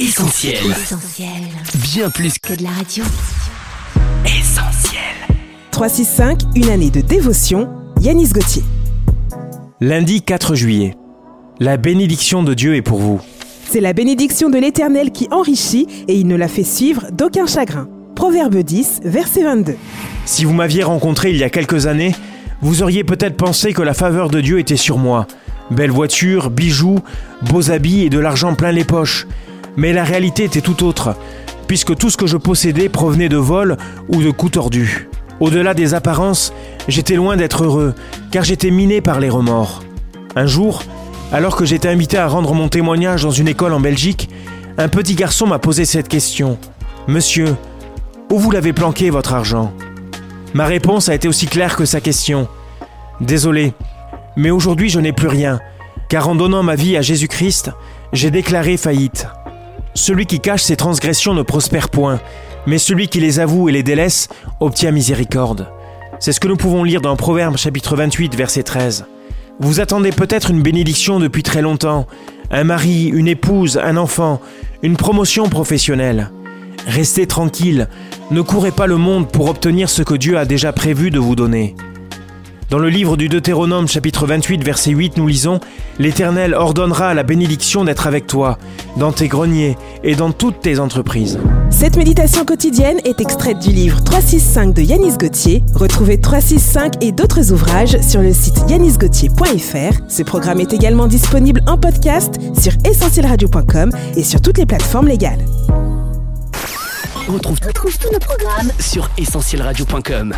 Essentiel. Essentiel. Bien plus Que de la radio. qu'essentiel. 365, une année de dévotion, Yanis Gauthier. Lundi 4 juillet. La bénédiction de Dieu est pour vous. C'est la bénédiction de l'Éternel qui enrichit et il ne la fait suivre d'aucun chagrin. Proverbe 10, verset 22. Si vous m'aviez rencontré il y a quelques années, vous auriez peut-être pensé que la faveur de Dieu était sur moi. Belle voiture, bijoux, beaux habits et de l'argent plein les poches. Mais la réalité était tout autre, puisque tout ce que je possédais provenait de vols ou de coups tordus. Au-delà des apparences, j'étais loin d'être heureux, car j'étais miné par les remords. Un jour, alors que j'étais invité à rendre mon témoignage dans une école en Belgique, un petit garçon m'a posé cette question. Monsieur, où vous l'avez planqué votre argent? Ma réponse a été aussi claire que sa question. Désolé, mais aujourd'hui je n'ai plus rien, car en donnant ma vie à Jésus-Christ, j'ai déclaré faillite. Celui qui cache ses transgressions ne prospère point, mais celui qui les avoue et les délaisse obtient miséricorde. C'est ce que nous pouvons lire dans Proverbes chapitre 28 verset 13. Vous attendez peut-être une bénédiction depuis très longtemps, un mari, une épouse, un enfant, une promotion professionnelle. Restez tranquille, ne courez pas le monde pour obtenir ce que Dieu a déjà prévu de vous donner. Dans le livre du Deutéronome chapitre 28 verset 8 nous lisons ⁇ L'Éternel ordonnera la bénédiction d'être avec toi, dans tes greniers et dans toutes tes entreprises. Cette méditation quotidienne est extraite du livre 365 de Yanis Gauthier. Retrouvez 365 et d'autres ouvrages sur le site yanisgauthier.fr. Ce programme est également disponible en podcast sur essentielradio.com et sur toutes les plateformes légales. On retrouve Retrouve tous nos programmes sur essentielradio.com.